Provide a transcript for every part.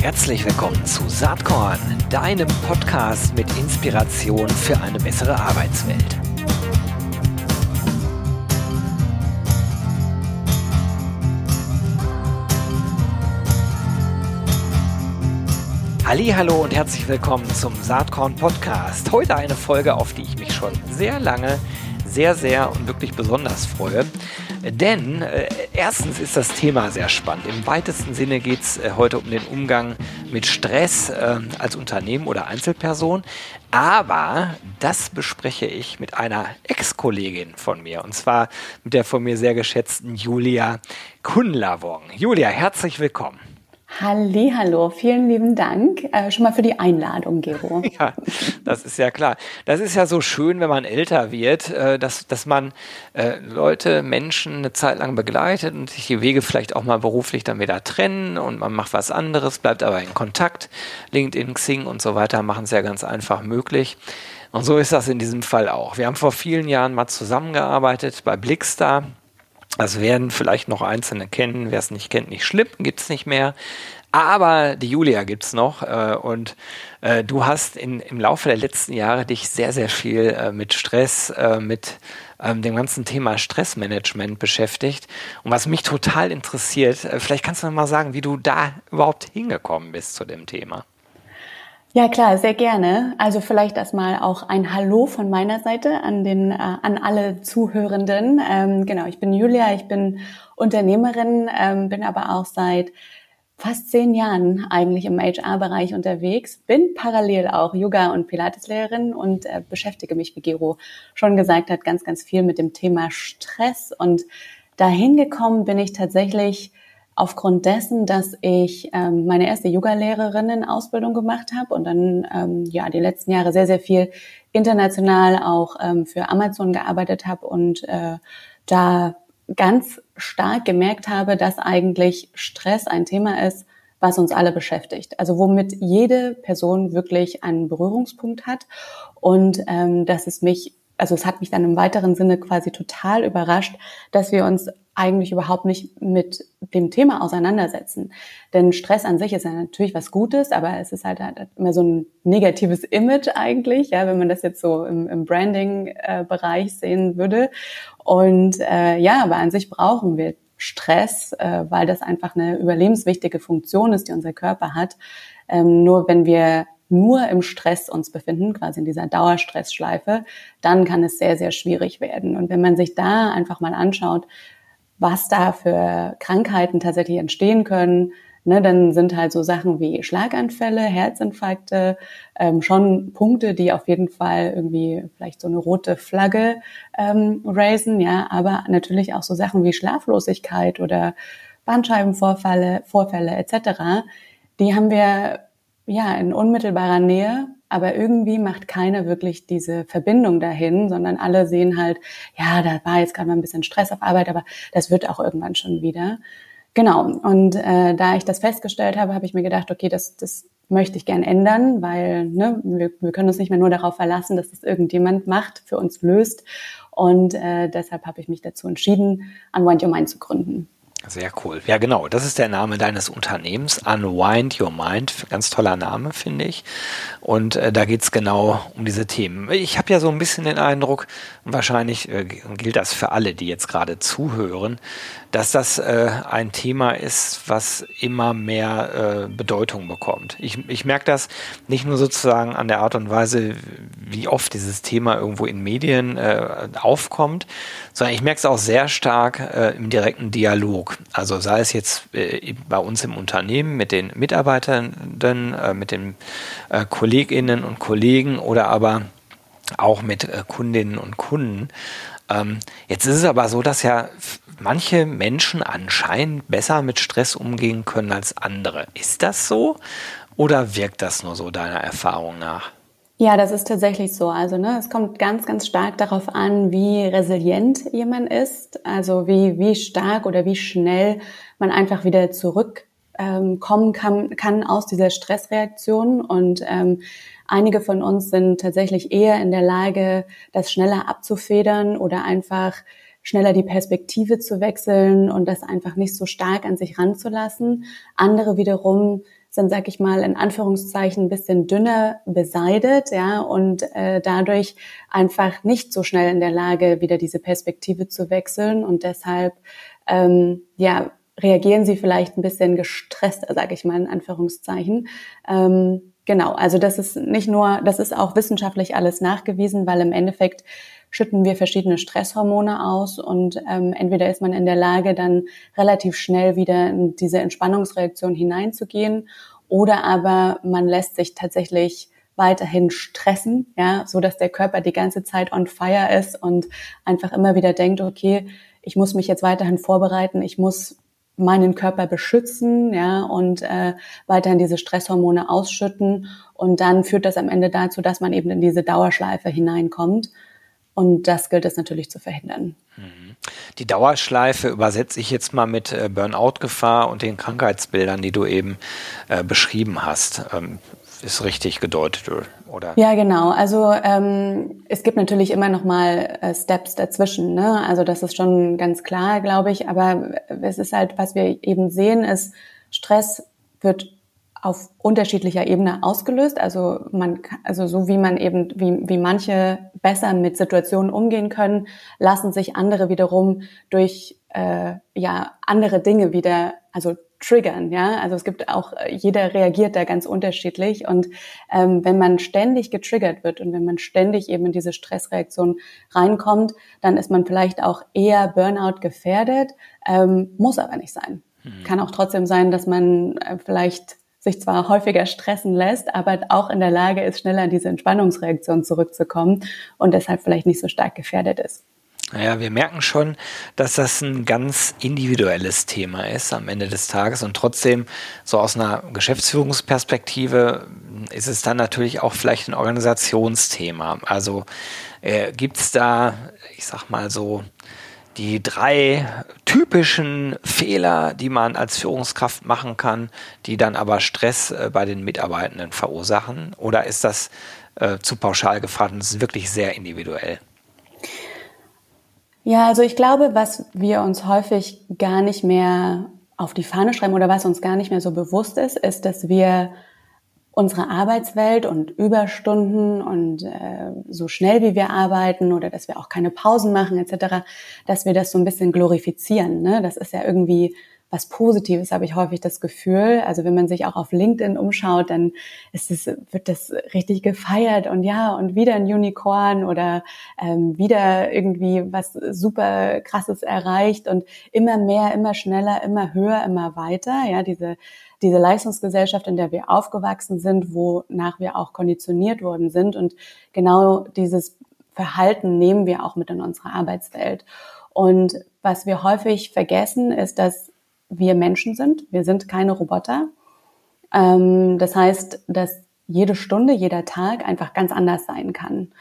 Herzlich willkommen zu Saatkorn, deinem Podcast mit Inspiration für eine bessere Arbeitswelt. Hallo und herzlich willkommen zum Saatkorn Podcast. Heute eine Folge, auf die ich mich schon sehr lange, sehr, sehr und wirklich besonders freue. Denn äh, erstens ist das Thema sehr spannend. Im weitesten Sinne geht es äh, heute um den Umgang mit Stress äh, als Unternehmen oder Einzelperson. Aber das bespreche ich mit einer Ex-Kollegin von mir. Und zwar mit der von mir sehr geschätzten Julia Kunlavong. Julia, herzlich willkommen. Hallo, vielen lieben Dank äh, schon mal für die Einladung, Gero. Ja, das ist ja klar. Das ist ja so schön, wenn man älter wird, äh, dass, dass man äh, Leute, Menschen eine Zeit lang begleitet und sich die Wege vielleicht auch mal beruflich dann wieder trennen und man macht was anderes, bleibt aber in Kontakt. LinkedIn, Xing und so weiter machen es ja ganz einfach möglich. Und so ist das in diesem Fall auch. Wir haben vor vielen Jahren mal zusammengearbeitet bei Blickstar das werden vielleicht noch Einzelne kennen. Wer es nicht kennt, nicht schlimm, gibt es nicht mehr. Aber die Julia gibt es noch äh, und äh, du hast in, im Laufe der letzten Jahre dich sehr, sehr viel äh, mit Stress, äh, mit ähm, dem ganzen Thema Stressmanagement beschäftigt. Und was mich total interessiert, äh, vielleicht kannst du noch mal sagen, wie du da überhaupt hingekommen bist zu dem Thema. Ja, klar, sehr gerne. Also vielleicht erstmal auch ein Hallo von meiner Seite an den, äh, an alle Zuhörenden. Ähm, genau, ich bin Julia, ich bin Unternehmerin, ähm, bin aber auch seit fast zehn Jahren eigentlich im HR-Bereich unterwegs, bin parallel auch Yoga- und Pilateslehrerin und äh, beschäftige mich, wie Gero schon gesagt hat, ganz, ganz viel mit dem Thema Stress. Und dahin gekommen bin ich tatsächlich aufgrund dessen, dass ich ähm, meine erste Yoga-Lehrerinnen-Ausbildung gemacht habe und dann ähm, ja die letzten Jahre sehr, sehr viel international auch ähm, für Amazon gearbeitet habe und äh, da ganz stark gemerkt habe, dass eigentlich Stress ein Thema ist, was uns alle beschäftigt. Also womit jede Person wirklich einen Berührungspunkt hat und ähm, dass es mich also es hat mich dann im weiteren Sinne quasi total überrascht, dass wir uns eigentlich überhaupt nicht mit dem Thema auseinandersetzen. Denn Stress an sich ist ja natürlich was Gutes, aber es ist halt, halt immer so ein negatives Image eigentlich, ja, wenn man das jetzt so im, im Branding-Bereich äh, sehen würde. Und äh, ja, aber an sich brauchen wir Stress, äh, weil das einfach eine überlebenswichtige Funktion ist, die unser Körper hat. Ähm, nur wenn wir nur im Stress uns befinden, quasi in dieser Dauerstressschleife, dann kann es sehr, sehr schwierig werden. Und wenn man sich da einfach mal anschaut, was da für Krankheiten tatsächlich entstehen können, ne, dann sind halt so Sachen wie Schlaganfälle, Herzinfarkte ähm, schon Punkte, die auf jeden Fall irgendwie vielleicht so eine rote Flagge ähm, raisen, ja, aber natürlich auch so Sachen wie Schlaflosigkeit oder Bandscheibenvorfälle, Vorfälle etc. Die haben wir ja, in unmittelbarer Nähe, aber irgendwie macht keiner wirklich diese Verbindung dahin, sondern alle sehen halt, ja, da war jetzt gerade mal ein bisschen Stress auf Arbeit, aber das wird auch irgendwann schon wieder. Genau. Und äh, da ich das festgestellt habe, habe ich mir gedacht, okay, das, das möchte ich gern ändern, weil ne, wir, wir können uns nicht mehr nur darauf verlassen, dass das irgendjemand macht, für uns löst. Und äh, deshalb habe ich mich dazu entschieden, Unwind Your Mind zu gründen. Sehr cool. Ja, genau. Das ist der Name deines Unternehmens. Unwind Your Mind. Ganz toller Name, finde ich. Und äh, da geht's genau um diese Themen. Ich habe ja so ein bisschen den Eindruck, wahrscheinlich äh, gilt das für alle, die jetzt gerade zuhören, dass das äh, ein Thema ist, was immer mehr äh, Bedeutung bekommt. Ich, ich merke das nicht nur sozusagen an der Art und Weise, wie oft dieses Thema irgendwo in Medien äh, aufkommt, sondern ich merke es auch sehr stark äh, im direkten Dialog. Also sei es jetzt äh, bei uns im Unternehmen mit den Mitarbeitenden, äh, mit den äh, Kolleginnen und Kollegen oder aber auch mit Kundinnen und Kunden. Ähm, jetzt ist es aber so, dass ja manche Menschen anscheinend besser mit Stress umgehen können als andere. Ist das so oder wirkt das nur so deiner Erfahrung nach? Ja, das ist tatsächlich so. Also ne, es kommt ganz, ganz stark darauf an, wie resilient jemand ist, also wie, wie stark oder wie schnell man einfach wieder zurückkommen ähm, kann, kann aus dieser Stressreaktion. Und ähm, einige von uns sind tatsächlich eher in der Lage, das schneller abzufedern oder einfach schneller die Perspektive zu wechseln und das einfach nicht so stark an sich ranzulassen. Andere wiederum sind, sag ich mal, in Anführungszeichen ein bisschen dünner beseidet, ja, und äh, dadurch einfach nicht so schnell in der Lage, wieder diese Perspektive zu wechseln und deshalb, ähm, ja, reagieren sie vielleicht ein bisschen gestresst, sage ich mal in Anführungszeichen. Ähm, genau, also das ist nicht nur, das ist auch wissenschaftlich alles nachgewiesen, weil im Endeffekt schütten wir verschiedene Stresshormone aus und ähm, entweder ist man in der Lage, dann relativ schnell wieder in diese Entspannungsreaktion hineinzugehen oder aber man lässt sich tatsächlich weiterhin stressen, ja, so dass der Körper die ganze Zeit on fire ist und einfach immer wieder denkt, okay, ich muss mich jetzt weiterhin vorbereiten, ich muss meinen Körper beschützen, ja, und äh, weiterhin diese Stresshormone ausschütten. Und dann führt das am Ende dazu, dass man eben in diese Dauerschleife hineinkommt. Und das gilt es natürlich zu verhindern. Mhm. Die Dauerschleife übersetze ich jetzt mal mit äh, Burnout-Gefahr und den Krankheitsbildern, die du eben äh, beschrieben hast. Ähm, ist richtig gedeutet, oder? Ja, genau. Also ähm, es gibt natürlich immer noch mal äh, Steps dazwischen. Ne? Also das ist schon ganz klar, glaube ich. Aber es ist halt, was wir eben sehen, ist Stress wird auf unterschiedlicher Ebene ausgelöst. Also man, also so wie man eben, wie, wie manche besser mit Situationen umgehen können, lassen sich andere wiederum durch äh, ja andere Dinge wieder, also triggern, ja. Also es gibt auch, jeder reagiert da ganz unterschiedlich. Und ähm, wenn man ständig getriggert wird und wenn man ständig eben in diese Stressreaktion reinkommt, dann ist man vielleicht auch eher Burnout gefährdet, ähm, muss aber nicht sein. Mhm. Kann auch trotzdem sein, dass man äh, vielleicht sich zwar häufiger stressen lässt, aber auch in der Lage ist, schneller in diese Entspannungsreaktion zurückzukommen und deshalb vielleicht nicht so stark gefährdet ist. Naja, wir merken schon, dass das ein ganz individuelles Thema ist am Ende des Tages und trotzdem so aus einer Geschäftsführungsperspektive ist es dann natürlich auch vielleicht ein Organisationsthema. Also äh, gibt es da, ich sag mal so, die drei typischen Fehler, die man als Führungskraft machen kann, die dann aber Stress äh, bei den Mitarbeitenden verursachen? Oder ist das äh, zu pauschal gefragt und ist wirklich sehr individuell? Ja, also ich glaube, was wir uns häufig gar nicht mehr auf die Fahne schreiben oder was uns gar nicht mehr so bewusst ist, ist, dass wir unsere Arbeitswelt und Überstunden und äh, so schnell wie wir arbeiten oder dass wir auch keine Pausen machen etc., dass wir das so ein bisschen glorifizieren. Ne? Das ist ja irgendwie was Positives, habe ich häufig das Gefühl. Also wenn man sich auch auf LinkedIn umschaut, dann ist es, wird das richtig gefeiert und ja, und wieder ein Unicorn oder ähm, wieder irgendwie was super krasses erreicht und immer mehr, immer schneller, immer höher, immer weiter. Ja, diese diese Leistungsgesellschaft, in der wir aufgewachsen sind, wonach wir auch konditioniert worden sind. Und genau dieses Verhalten nehmen wir auch mit in unsere Arbeitswelt. Und was wir häufig vergessen, ist, dass wir Menschen sind. Wir sind keine Roboter. Ähm, das heißt, dass jede Stunde, jeder Tag einfach ganz anders sein kann.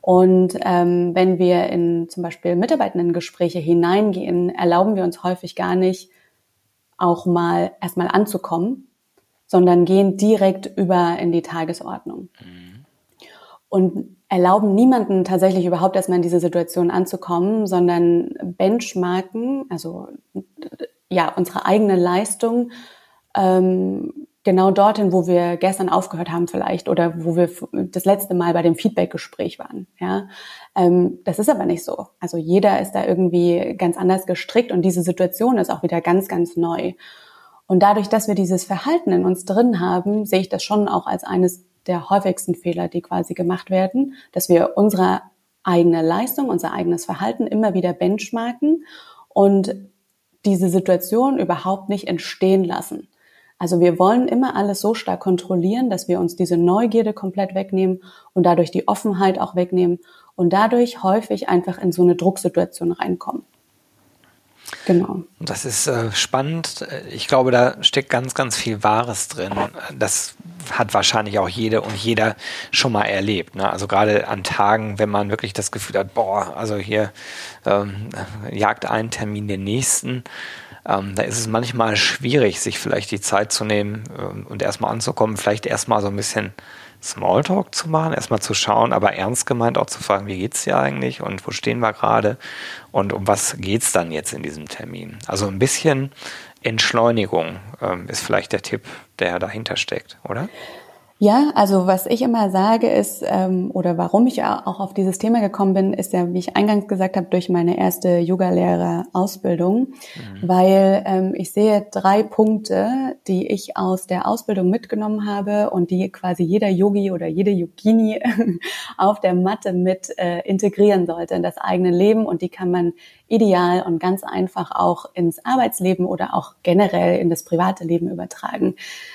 Und ähm, wenn wir in zum Beispiel Mitarbeitendengespräche hineingehen, erlauben wir uns häufig gar nicht, auch mal erstmal anzukommen, sondern gehen direkt über in die Tagesordnung. Mhm. Und erlauben niemanden tatsächlich überhaupt erstmal in diese Situation anzukommen, sondern benchmarken, also ja, unsere eigene Leistung ähm, genau dorthin, wo wir gestern aufgehört haben vielleicht oder wo wir das letzte Mal bei dem Feedback-Gespräch waren. Ja, ähm, das ist aber nicht so. Also jeder ist da irgendwie ganz anders gestrickt und diese Situation ist auch wieder ganz, ganz neu. Und dadurch, dass wir dieses Verhalten in uns drin haben, sehe ich das schon auch als eines der häufigsten Fehler, die quasi gemacht werden, dass wir unsere eigene Leistung, unser eigenes Verhalten immer wieder benchmarken und diese Situation überhaupt nicht entstehen lassen. Also wir wollen immer alles so stark kontrollieren, dass wir uns diese Neugierde komplett wegnehmen und dadurch die Offenheit auch wegnehmen und dadurch häufig einfach in so eine Drucksituation reinkommen. Genau. Das ist äh, spannend. Ich glaube, da steckt ganz, ganz viel Wahres drin. Das hat wahrscheinlich auch jede und jeder schon mal erlebt. Ne? Also gerade an Tagen, wenn man wirklich das Gefühl hat, boah, also hier ähm, jagt ein Termin den nächsten ähm, da ist es manchmal schwierig, sich vielleicht die Zeit zu nehmen ähm, und erstmal anzukommen, vielleicht erstmal so ein bisschen Smalltalk zu machen, erstmal zu schauen, aber ernst gemeint auch zu fragen, wie geht's dir eigentlich und wo stehen wir gerade und um was geht's dann jetzt in diesem Termin? Also ein bisschen Entschleunigung ähm, ist vielleicht der Tipp, der dahinter steckt, oder? Ja, also was ich immer sage ist, ähm, oder warum ich auch auf dieses Thema gekommen bin, ist ja, wie ich eingangs gesagt habe, durch meine erste Yoga-Lehrer-Ausbildung, mhm. weil ähm, ich sehe drei Punkte, die ich aus der Ausbildung mitgenommen habe und die quasi jeder Yogi oder jede Yogini auf der Matte mit äh, integrieren sollte in das eigene Leben und die kann man ideal und ganz einfach auch ins Arbeitsleben oder auch generell in das private Leben übertragen.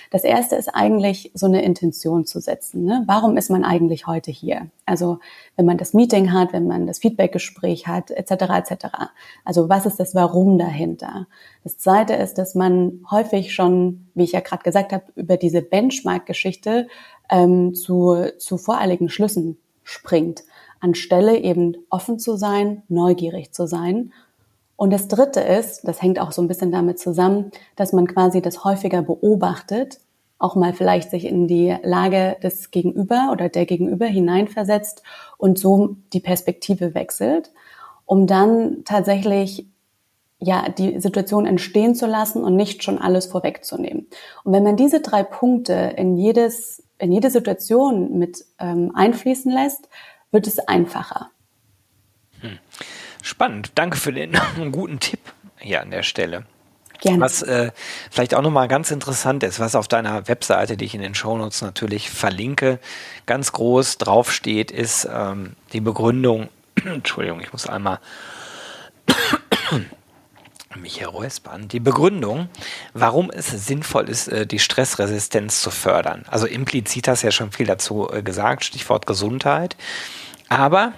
Das erste ist eigentlich so eine Intention zu setzen. Ne? Warum ist man eigentlich heute hier? Also wenn man das Meeting hat, wenn man das Feedbackgespräch hat, etc. etc. Also was ist das Warum dahinter? Das zweite ist, dass man häufig schon, wie ich ja gerade gesagt habe, über diese Benchmark-Geschichte ähm, zu, zu voreiligen Schlüssen springt anstelle eben offen zu sein, neugierig zu sein. Und das Dritte ist, das hängt auch so ein bisschen damit zusammen, dass man quasi das häufiger beobachtet, auch mal vielleicht sich in die Lage des Gegenüber oder der Gegenüber hineinversetzt und so die Perspektive wechselt, um dann tatsächlich ja, die Situation entstehen zu lassen und nicht schon alles vorwegzunehmen. Und wenn man diese drei Punkte in jedes, in jede Situation mit ähm, einfließen lässt, wird es einfacher. Hm. Spannend. Danke für den guten Tipp hier an der Stelle. Gerne. Was äh, vielleicht auch nochmal ganz interessant ist, was auf deiner Webseite, die ich in den Shownotes natürlich verlinke, ganz groß draufsteht, ist ähm, die Begründung. Entschuldigung, ich muss einmal mich herräuspern. Die Begründung, warum es sinnvoll ist, äh, die Stressresistenz zu fördern. Also implizit hast du ja schon viel dazu äh, gesagt, Stichwort Gesundheit. Aber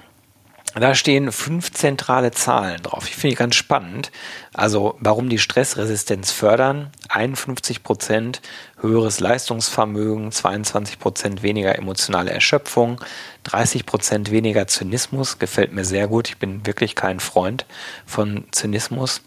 da stehen fünf zentrale Zahlen drauf. Ich finde ich ganz spannend. Also, warum die Stressresistenz fördern? 51 Prozent höheres Leistungsvermögen, 22 Prozent weniger emotionale Erschöpfung, 30 Prozent weniger Zynismus. Gefällt mir sehr gut. Ich bin wirklich kein Freund von Zynismus.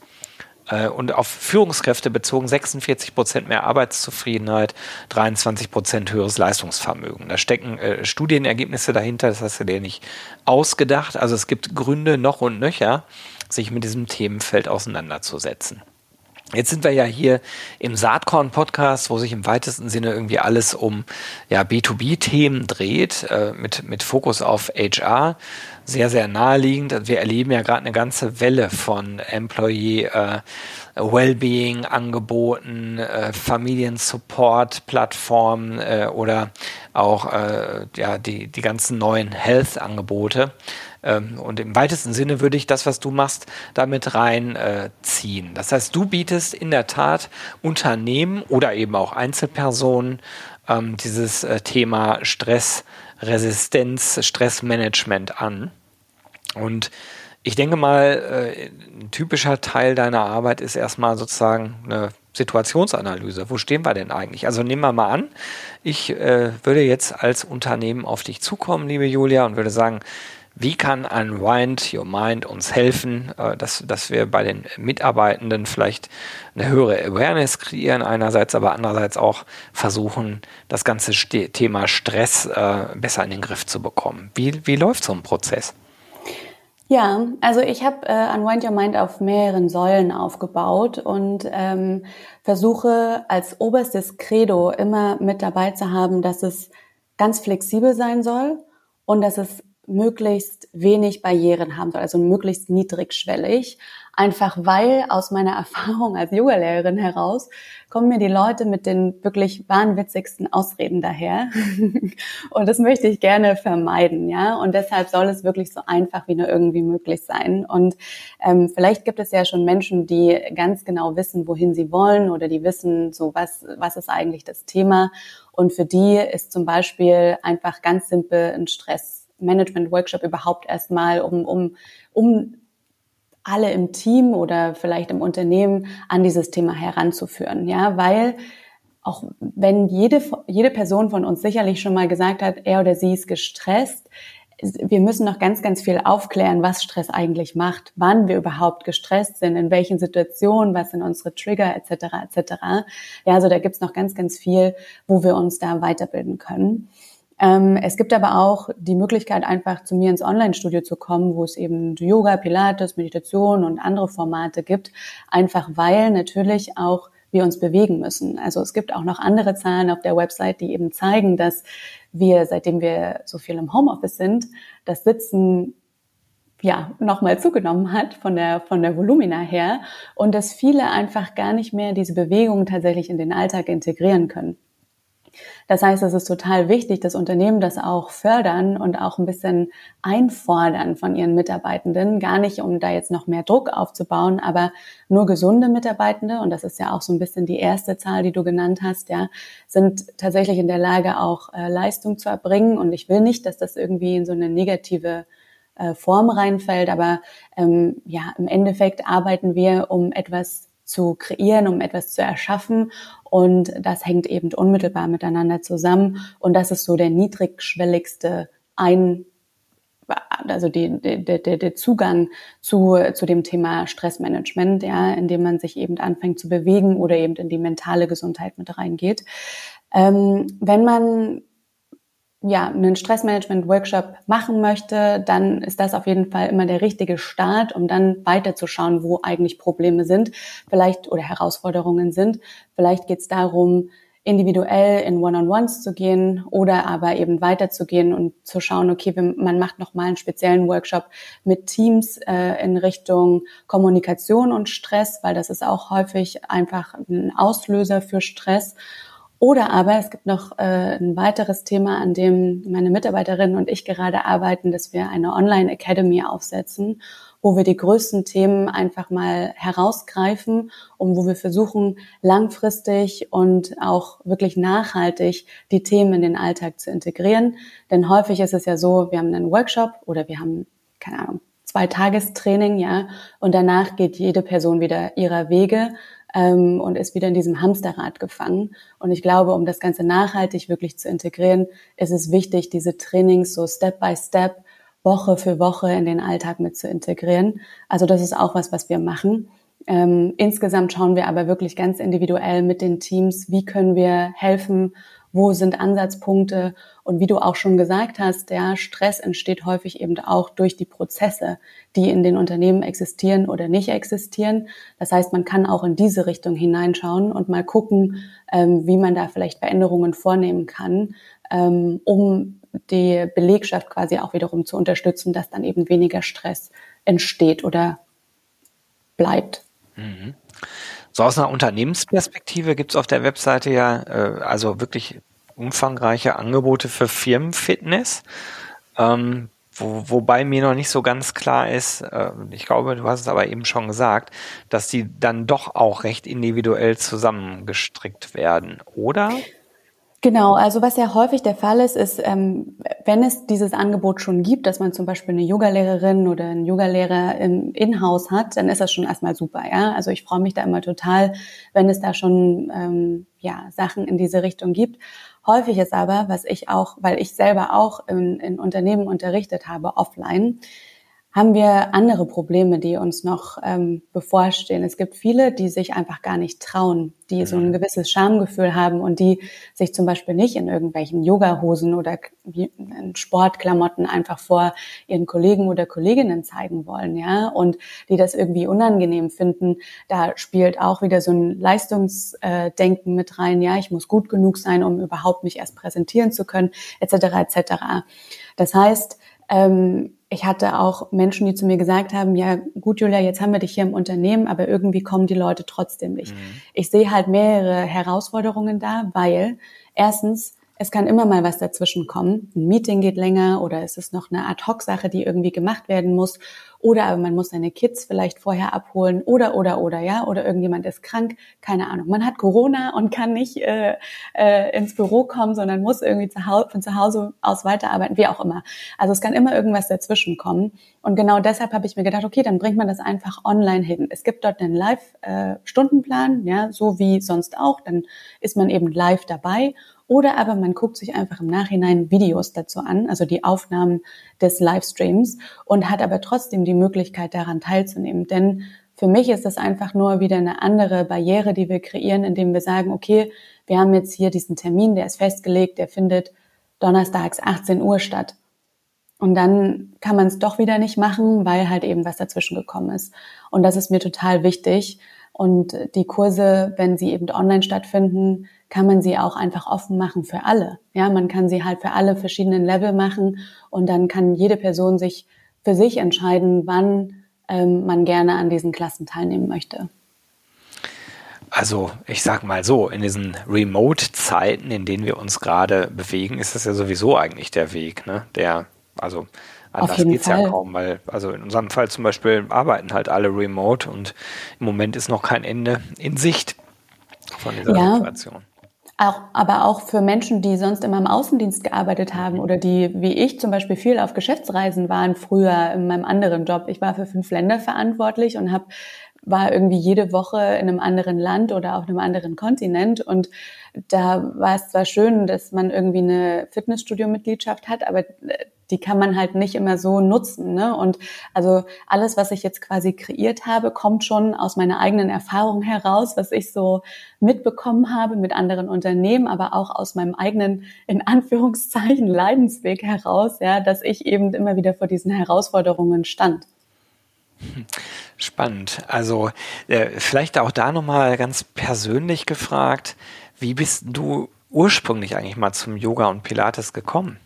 Äh, und auf Führungskräfte bezogen 46 Prozent mehr Arbeitszufriedenheit, 23 Prozent höheres Leistungsvermögen. Da stecken äh, Studienergebnisse dahinter, das hast du dir nicht ausgedacht. Also es gibt Gründe noch und nöcher, sich mit diesem Themenfeld auseinanderzusetzen. Jetzt sind wir ja hier im Saatkorn-Podcast, wo sich im weitesten Sinne irgendwie alles um ja, B2B-Themen dreht, äh, mit, mit Fokus auf HR. Sehr, sehr naheliegend. Wir erleben ja gerade eine ganze Welle von Employee äh, Wellbeing Angeboten, äh, Familiensupport Plattformen äh, oder auch äh, ja, die, die ganzen neuen Health Angebote. Ähm, und im weitesten Sinne würde ich das, was du machst, damit reinziehen. das heißt, du bietest in der Tat Unternehmen oder eben auch Einzelpersonen ähm, dieses äh, Thema Stressresistenz, Stressmanagement an. Und ich denke mal, äh, ein typischer Teil deiner Arbeit ist erstmal sozusagen eine Situationsanalyse. Wo stehen wir denn eigentlich? Also nehmen wir mal an, ich äh, würde jetzt als Unternehmen auf dich zukommen, liebe Julia, und würde sagen, wie kann Unwind Your Mind uns helfen, äh, dass, dass wir bei den Mitarbeitenden vielleicht eine höhere Awareness kreieren, einerseits, aber andererseits auch versuchen, das ganze Thema Stress äh, besser in den Griff zu bekommen. Wie, wie läuft so ein Prozess? Ja, also ich habe äh, Unwind Your Mind auf mehreren Säulen aufgebaut und ähm, versuche als oberstes Credo immer mit dabei zu haben, dass es ganz flexibel sein soll und dass es möglichst wenig Barrieren haben soll, also möglichst niedrigschwellig. Einfach weil aus meiner Erfahrung als Yogalehrerin heraus kommen mir die Leute mit den wirklich wahnwitzigsten Ausreden daher. und das möchte ich gerne vermeiden, ja. Und deshalb soll es wirklich so einfach wie nur irgendwie möglich sein. Und ähm, vielleicht gibt es ja schon Menschen, die ganz genau wissen, wohin sie wollen oder die wissen, so was, was ist eigentlich das Thema. Und für die ist zum Beispiel einfach ganz simpel ein Stress Management-Workshop überhaupt erstmal, um, um, um alle im Team oder vielleicht im Unternehmen an dieses Thema heranzuführen. Ja, weil auch wenn jede, jede Person von uns sicherlich schon mal gesagt hat, er oder sie ist gestresst, wir müssen noch ganz, ganz viel aufklären, was Stress eigentlich macht, wann wir überhaupt gestresst sind, in welchen Situationen, was sind unsere Trigger etc. etc. Ja, also da gibt's noch ganz, ganz viel, wo wir uns da weiterbilden können. Ähm, es gibt aber auch die Möglichkeit, einfach zu mir ins Online-Studio zu kommen, wo es eben Yoga, Pilates, Meditation und andere Formate gibt, einfach weil natürlich auch wir uns bewegen müssen. Also es gibt auch noch andere Zahlen auf der Website, die eben zeigen, dass wir, seitdem wir so viel im Homeoffice sind, das Sitzen ja, nochmal zugenommen hat von der, von der Volumina her und dass viele einfach gar nicht mehr diese Bewegungen tatsächlich in den Alltag integrieren können. Das heißt, es ist total wichtig, dass Unternehmen das auch fördern und auch ein bisschen einfordern von ihren Mitarbeitenden. Gar nicht, um da jetzt noch mehr Druck aufzubauen, aber nur gesunde Mitarbeitende, und das ist ja auch so ein bisschen die erste Zahl, die du genannt hast, ja, sind tatsächlich in der Lage, auch äh, Leistung zu erbringen. Und ich will nicht, dass das irgendwie in so eine negative äh, Form reinfällt, aber ähm, ja, im Endeffekt arbeiten wir, um etwas zu kreieren, um etwas zu erschaffen. Und das hängt eben unmittelbar miteinander zusammen. Und das ist so der niedrigschwelligste ein also die, der, der, der Zugang zu, zu dem Thema Stressmanagement, ja, indem man sich eben anfängt zu bewegen oder eben in die mentale Gesundheit mit reingeht. Ähm, wenn man ja, einen Stressmanagement-Workshop machen möchte, dann ist das auf jeden Fall immer der richtige Start, um dann weiterzuschauen, wo eigentlich Probleme sind, vielleicht oder Herausforderungen sind. Vielleicht geht es darum, individuell in One-on-Ones zu gehen oder aber eben weiterzugehen und zu schauen, okay, man macht nochmal einen speziellen Workshop mit Teams äh, in Richtung Kommunikation und Stress, weil das ist auch häufig einfach ein Auslöser für Stress. Oder aber es gibt noch äh, ein weiteres Thema, an dem meine Mitarbeiterinnen und ich gerade arbeiten, dass wir eine Online Academy aufsetzen, wo wir die größten Themen einfach mal herausgreifen und wo wir versuchen, langfristig und auch wirklich nachhaltig die Themen in den Alltag zu integrieren. Denn häufig ist es ja so, wir haben einen Workshop oder wir haben, keine Ahnung, zwei Tagestraining, ja, und danach geht jede Person wieder ihrer Wege ähm, und ist wieder in diesem Hamsterrad gefangen. Und ich glaube, um das Ganze nachhaltig wirklich zu integrieren, ist es wichtig, diese Trainings so Step by Step, Woche für Woche in den Alltag mit zu integrieren. Also das ist auch was, was wir machen. Ähm, insgesamt schauen wir aber wirklich ganz individuell mit den Teams, wie können wir helfen wo sind Ansatzpunkte und wie du auch schon gesagt hast, der Stress entsteht häufig eben auch durch die Prozesse, die in den Unternehmen existieren oder nicht existieren. Das heißt, man kann auch in diese Richtung hineinschauen und mal gucken, ähm, wie man da vielleicht Veränderungen vornehmen kann, ähm, um die Belegschaft quasi auch wiederum zu unterstützen, dass dann eben weniger Stress entsteht oder bleibt. Mhm. So aus einer Unternehmensperspektive gibt es auf der Webseite ja äh, also wirklich umfangreiche Angebote für Firmenfitness. Ähm, wo, wobei mir noch nicht so ganz klar ist, äh, ich glaube, du hast es aber eben schon gesagt, dass die dann doch auch recht individuell zusammengestrickt werden, oder? Genau, also was ja häufig der Fall ist, ist, ähm, wenn es dieses Angebot schon gibt, dass man zum Beispiel eine Yogalehrerin oder einen Yogalehrer im Inhouse hat, dann ist das schon erstmal super, ja. Also ich freue mich da immer total, wenn es da schon ähm, ja Sachen in diese Richtung gibt. Häufig ist aber, was ich auch, weil ich selber auch in, in Unternehmen unterrichtet habe offline, haben wir andere Probleme, die uns noch ähm, bevorstehen. Es gibt viele, die sich einfach gar nicht trauen, die so ein mhm. gewisses Schamgefühl haben und die sich zum Beispiel nicht in irgendwelchen Yogahosen oder in Sportklamotten einfach vor ihren Kollegen oder Kolleginnen zeigen wollen, ja, und die das irgendwie unangenehm finden. Da spielt auch wieder so ein Leistungsdenken mit rein, ja, ich muss gut genug sein, um überhaupt mich erst präsentieren zu können, etc. etc. Das heißt, ähm, ich hatte auch Menschen, die zu mir gesagt haben, ja gut, Julia, jetzt haben wir dich hier im Unternehmen, aber irgendwie kommen die Leute trotzdem nicht. Mhm. Ich sehe halt mehrere Herausforderungen da, weil erstens es kann immer mal was dazwischen kommen. Ein Meeting geht länger oder es ist noch eine Ad-Hoc-Sache, die irgendwie gemacht werden muss. Oder aber man muss seine Kids vielleicht vorher abholen oder, oder, oder, ja. Oder irgendjemand ist krank, keine Ahnung. Man hat Corona und kann nicht äh, äh, ins Büro kommen, sondern muss irgendwie zu von zu Hause aus weiterarbeiten, wie auch immer. Also es kann immer irgendwas dazwischen kommen. Und genau deshalb habe ich mir gedacht, okay, dann bringt man das einfach online hin. Es gibt dort einen Live-Stundenplan, äh, ja, so wie sonst auch. Dann ist man eben live dabei oder aber man guckt sich einfach im Nachhinein Videos dazu an, also die Aufnahmen des Livestreams und hat aber trotzdem die Möglichkeit daran teilzunehmen. Denn für mich ist das einfach nur wieder eine andere Barriere, die wir kreieren, indem wir sagen, okay, wir haben jetzt hier diesen Termin, der ist festgelegt, der findet donnerstags 18 Uhr statt. Und dann kann man es doch wieder nicht machen, weil halt eben was dazwischen gekommen ist. Und das ist mir total wichtig. Und die Kurse, wenn sie eben online stattfinden, kann man sie auch einfach offen machen für alle. Ja, man kann sie halt für alle verschiedenen Level machen und dann kann jede Person sich für sich entscheiden, wann ähm, man gerne an diesen Klassen teilnehmen möchte. Also ich sag mal so, in diesen Remote-Zeiten, in denen wir uns gerade bewegen, ist das ja sowieso eigentlich der Weg, ne? Der, also anders geht es ja kaum, weil, also in unserem Fall zum Beispiel arbeiten halt alle remote und im Moment ist noch kein Ende in Sicht von dieser ja. Situation. Auch, aber auch für Menschen, die sonst immer im Außendienst gearbeitet haben oder die, wie ich zum Beispiel, viel auf Geschäftsreisen waren früher in meinem anderen Job. Ich war für fünf Länder verantwortlich und habe war irgendwie jede Woche in einem anderen Land oder auf einem anderen Kontinent. Und da war es zwar schön, dass man irgendwie eine Fitnessstudio-Mitgliedschaft hat, aber äh, die kann man halt nicht immer so nutzen. Ne? Und also alles, was ich jetzt quasi kreiert habe, kommt schon aus meiner eigenen Erfahrung heraus, was ich so mitbekommen habe mit anderen Unternehmen, aber auch aus meinem eigenen, in Anführungszeichen, Leidensweg heraus, ja, dass ich eben immer wieder vor diesen Herausforderungen stand. Spannend. Also äh, vielleicht auch da nochmal ganz persönlich gefragt, wie bist du ursprünglich eigentlich mal zum Yoga und Pilates gekommen?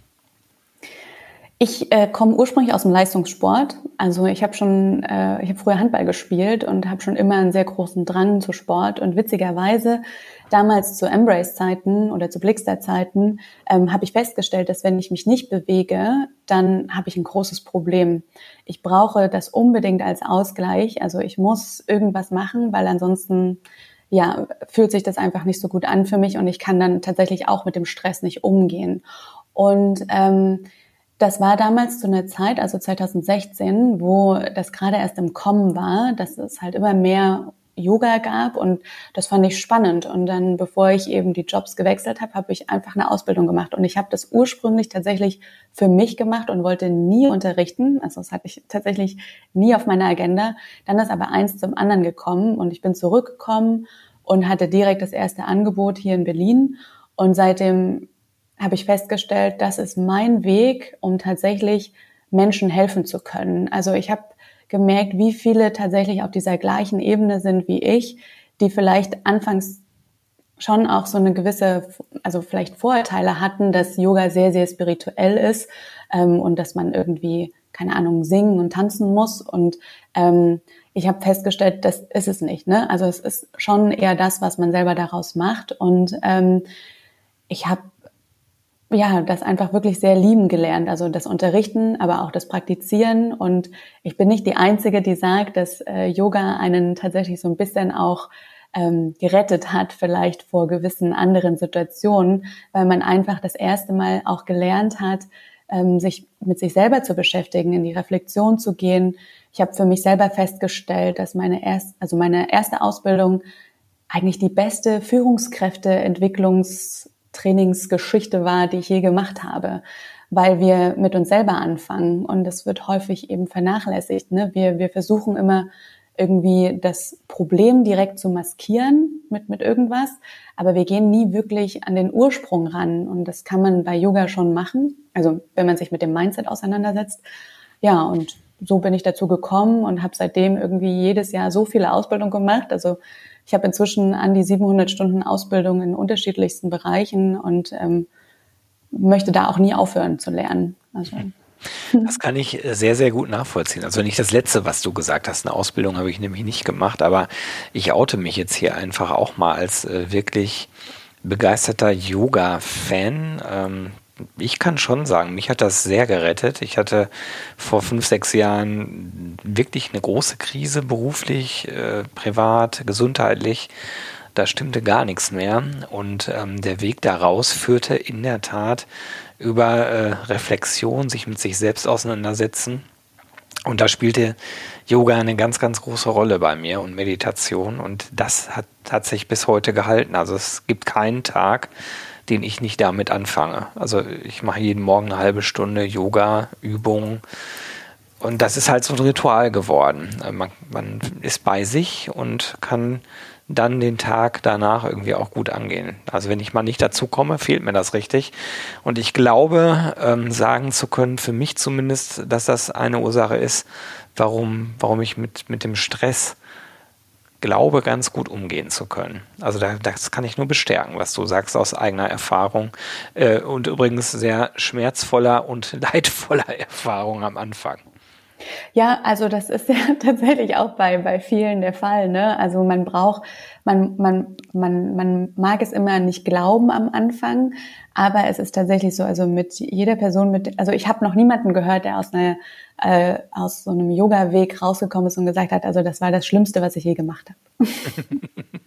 Ich äh, komme ursprünglich aus dem Leistungssport. Also ich habe schon, äh, ich habe früher Handball gespielt und habe schon immer einen sehr großen Drang zu Sport. Und witzigerweise damals zu Embrace-Zeiten oder zu Blickstar-Zeiten ähm, habe ich festgestellt, dass wenn ich mich nicht bewege, dann habe ich ein großes Problem. Ich brauche das unbedingt als Ausgleich. Also ich muss irgendwas machen, weil ansonsten ja, fühlt sich das einfach nicht so gut an für mich und ich kann dann tatsächlich auch mit dem Stress nicht umgehen. Und ähm, das war damals zu einer Zeit, also 2016, wo das gerade erst im Kommen war, dass es halt immer mehr Yoga gab und das fand ich spannend. Und dann, bevor ich eben die Jobs gewechselt habe, habe ich einfach eine Ausbildung gemacht. Und ich habe das ursprünglich tatsächlich für mich gemacht und wollte nie unterrichten. Also das hatte ich tatsächlich nie auf meiner Agenda. Dann ist aber eins zum anderen gekommen und ich bin zurückgekommen und hatte direkt das erste Angebot hier in Berlin. Und seitdem habe ich festgestellt, das ist mein Weg, um tatsächlich Menschen helfen zu können. Also ich habe gemerkt, wie viele tatsächlich auf dieser gleichen Ebene sind wie ich, die vielleicht anfangs schon auch so eine gewisse, also vielleicht Vorurteile hatten, dass Yoga sehr, sehr spirituell ist ähm, und dass man irgendwie, keine Ahnung, singen und tanzen muss. Und ähm, ich habe festgestellt, das ist es nicht. Ne? Also es ist schon eher das, was man selber daraus macht. Und ähm, ich habe ja, das einfach wirklich sehr lieben gelernt. Also das Unterrichten, aber auch das Praktizieren. Und ich bin nicht die Einzige, die sagt, dass äh, Yoga einen tatsächlich so ein bisschen auch ähm, gerettet hat, vielleicht vor gewissen anderen Situationen, weil man einfach das erste Mal auch gelernt hat, ähm, sich mit sich selber zu beschäftigen, in die Reflexion zu gehen. Ich habe für mich selber festgestellt, dass meine erst, also meine erste Ausbildung eigentlich die beste Führungskräfteentwicklungs Trainingsgeschichte war, die ich je gemacht habe, weil wir mit uns selber anfangen und das wird häufig eben vernachlässigt. Ne? Wir, wir versuchen immer irgendwie das Problem direkt zu maskieren mit, mit irgendwas, aber wir gehen nie wirklich an den Ursprung ran und das kann man bei Yoga schon machen, also wenn man sich mit dem Mindset auseinandersetzt. Ja, und so bin ich dazu gekommen und habe seitdem irgendwie jedes Jahr so viele Ausbildungen gemacht. Also ich habe inzwischen an die 700 Stunden Ausbildung in unterschiedlichsten Bereichen und ähm, möchte da auch nie aufhören zu lernen. Also. Das kann ich sehr, sehr gut nachvollziehen. Also nicht das Letzte, was du gesagt hast. Eine Ausbildung habe ich nämlich nicht gemacht, aber ich oute mich jetzt hier einfach auch mal als äh, wirklich begeisterter Yoga-Fan. Ähm, ich kann schon sagen, mich hat das sehr gerettet. Ich hatte vor fünf, sechs Jahren wirklich eine große Krise, beruflich, äh, privat, gesundheitlich. Da stimmte gar nichts mehr. Und ähm, der Weg daraus führte in der Tat über äh, Reflexion, sich mit sich selbst auseinandersetzen. Und da spielte Yoga eine ganz, ganz große Rolle bei mir und Meditation. Und das hat, hat sich bis heute gehalten. Also es gibt keinen Tag, den ich nicht damit anfange. Also ich mache jeden Morgen eine halbe Stunde Yoga, Übungen. Und das ist halt so ein Ritual geworden. Man, man ist bei sich und kann dann den Tag danach irgendwie auch gut angehen. Also wenn ich mal nicht dazu komme, fehlt mir das richtig. Und ich glaube, ähm, sagen zu können, für mich zumindest, dass das eine Ursache ist, warum, warum ich mit, mit dem Stress glaube, ganz gut umgehen zu können. Also da, das kann ich nur bestärken, was du sagst aus eigener Erfahrung äh, und übrigens sehr schmerzvoller und leidvoller Erfahrung am Anfang. Ja, also das ist ja tatsächlich auch bei, bei vielen der Fall. Ne? Also man braucht, man, man, man, man mag es immer nicht glauben am Anfang, aber es ist tatsächlich so, also mit jeder Person, mit, also ich habe noch niemanden gehört, der aus einer äh, aus so einem Yoga-Weg rausgekommen ist und gesagt hat, also das war das Schlimmste, was ich je gemacht habe.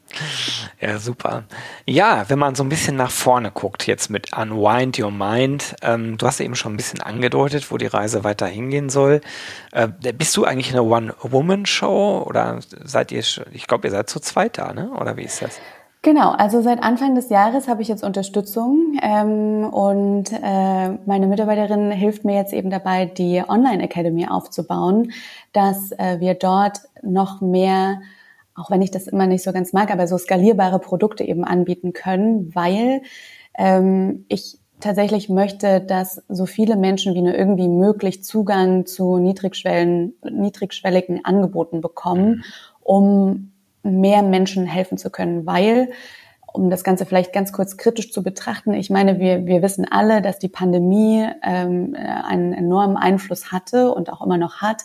ja, super. Ja, wenn man so ein bisschen nach vorne guckt, jetzt mit Unwind Your Mind, ähm, du hast eben schon ein bisschen angedeutet, wo die Reise weiter hingehen soll. Äh, bist du eigentlich eine One-Woman-Show oder seid ihr, ich glaube, ihr seid zu zweit da, ne? oder wie ist das? Genau, also seit Anfang des Jahres habe ich jetzt Unterstützung ähm, und äh, meine Mitarbeiterin hilft mir jetzt eben dabei, die Online Academy aufzubauen, dass äh, wir dort noch mehr, auch wenn ich das immer nicht so ganz mag, aber so skalierbare Produkte eben anbieten können, weil ähm, ich tatsächlich möchte, dass so viele Menschen wie nur irgendwie möglich Zugang zu niedrigschwellen, niedrigschwelligen Angeboten bekommen, mhm. um mehr Menschen helfen zu können, weil um das Ganze vielleicht ganz kurz kritisch zu betrachten, ich meine, wir, wir wissen alle, dass die Pandemie ähm, einen enormen Einfluss hatte und auch immer noch hat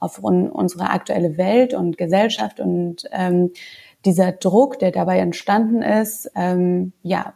auf un unsere aktuelle Welt und Gesellschaft. Und ähm, dieser Druck, der dabei entstanden ist, ähm, ja,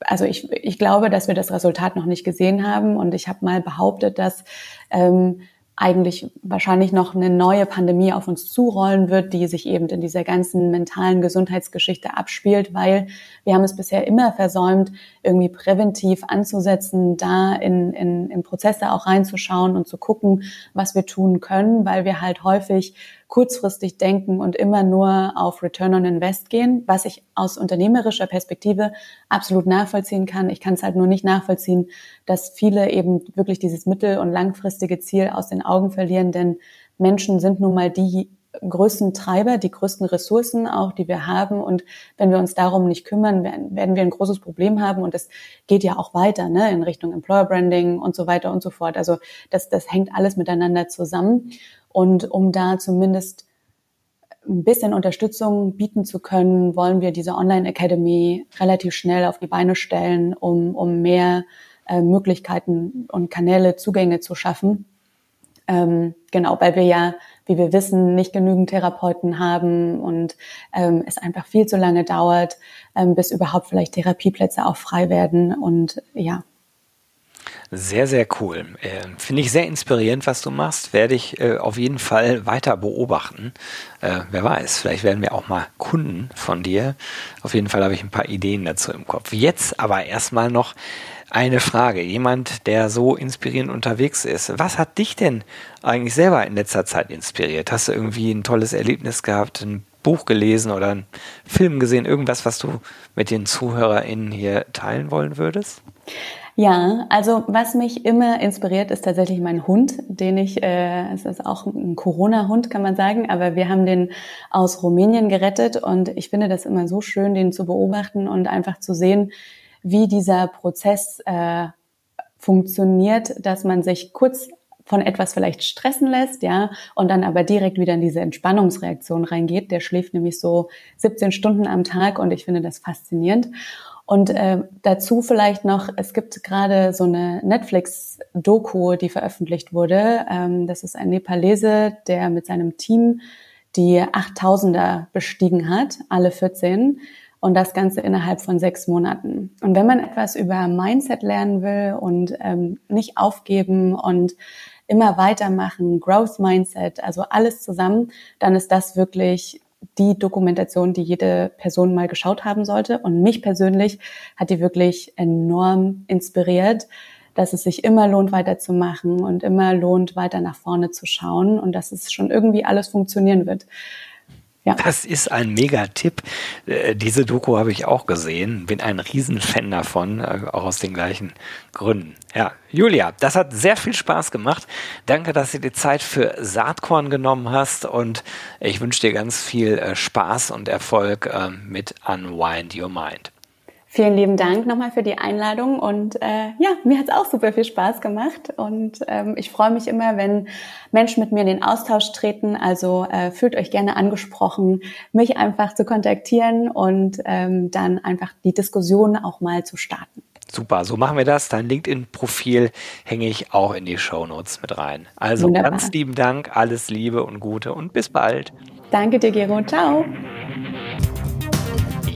also ich, ich glaube, dass wir das Resultat noch nicht gesehen haben. Und ich habe mal behauptet, dass ähm, eigentlich wahrscheinlich noch eine neue Pandemie auf uns zurollen wird, die sich eben in dieser ganzen mentalen Gesundheitsgeschichte abspielt, weil wir haben es bisher immer versäumt, irgendwie präventiv anzusetzen, da in, in, in Prozesse auch reinzuschauen und zu gucken, was wir tun können, weil wir halt häufig kurzfristig denken und immer nur auf Return on Invest gehen, was ich aus unternehmerischer Perspektive absolut nachvollziehen kann. Ich kann es halt nur nicht nachvollziehen, dass viele eben wirklich dieses mittel- und langfristige Ziel aus den Augen verlieren, denn Menschen sind nun mal die größten Treiber, die größten Ressourcen auch, die wir haben. Und wenn wir uns darum nicht kümmern, werden, werden wir ein großes Problem haben. Und es geht ja auch weiter, ne, in Richtung Employer Branding und so weiter und so fort. Also das, das hängt alles miteinander zusammen. Und um da zumindest ein bisschen Unterstützung bieten zu können, wollen wir diese Online Academy relativ schnell auf die Beine stellen, um, um mehr äh, Möglichkeiten und Kanäle, Zugänge zu schaffen. Ähm, genau, weil wir ja, wie wir wissen, nicht genügend Therapeuten haben und ähm, es einfach viel zu lange dauert, ähm, bis überhaupt vielleicht Therapieplätze auch frei werden. Und ja, sehr, sehr cool. Äh, Finde ich sehr inspirierend, was du machst. Werde ich äh, auf jeden Fall weiter beobachten. Äh, wer weiß, vielleicht werden wir auch mal Kunden von dir. Auf jeden Fall habe ich ein paar Ideen dazu im Kopf. Jetzt aber erstmal noch eine Frage. Jemand, der so inspirierend unterwegs ist. Was hat dich denn eigentlich selber in letzter Zeit inspiriert? Hast du irgendwie ein tolles Erlebnis gehabt, ein Buch gelesen oder einen Film gesehen? Irgendwas, was du mit den ZuhörerInnen hier teilen wollen würdest? Ja, also was mich immer inspiriert, ist tatsächlich mein Hund, den ich, äh, es ist auch ein Corona-Hund, kann man sagen, aber wir haben den aus Rumänien gerettet und ich finde das immer so schön, den zu beobachten und einfach zu sehen, wie dieser Prozess äh, funktioniert, dass man sich kurz von etwas vielleicht stressen lässt, ja, und dann aber direkt wieder in diese Entspannungsreaktion reingeht. Der schläft nämlich so 17 Stunden am Tag und ich finde das faszinierend. Und äh, dazu vielleicht noch, es gibt gerade so eine Netflix-Doku, die veröffentlicht wurde. Ähm, das ist ein Nepalese, der mit seinem Team die 8000er bestiegen hat, alle 14. Und das Ganze innerhalb von sechs Monaten. Und wenn man etwas über Mindset lernen will und ähm, nicht aufgeben und immer weitermachen, Growth Mindset, also alles zusammen, dann ist das wirklich die Dokumentation, die jede Person mal geschaut haben sollte. Und mich persönlich hat die wirklich enorm inspiriert, dass es sich immer lohnt, weiterzumachen und immer lohnt, weiter nach vorne zu schauen und dass es schon irgendwie alles funktionieren wird. Ja. Das ist ein Mega-Tipp. Äh, diese Doku habe ich auch gesehen. Bin ein Riesenfan davon, äh, auch aus den gleichen Gründen. Ja, Julia, das hat sehr viel Spaß gemacht. Danke, dass du dir Zeit für Saatkorn genommen hast und ich wünsche dir ganz viel äh, Spaß und Erfolg mit Unwind Your Mind. Vielen lieben Dank nochmal für die Einladung und äh, ja, mir hat es auch super viel Spaß gemacht und ähm, ich freue mich immer, wenn Menschen mit mir in den Austausch treten. Also äh, fühlt euch gerne angesprochen, mich einfach zu kontaktieren und ähm, dann einfach die Diskussion auch mal zu starten. Super, so machen wir das. Dein LinkedIn-Profil hänge ich auch in die Show Notes mit rein. Also Wunderbar. ganz lieben Dank, alles Liebe und Gute und bis bald. Danke dir, Gero. Ciao.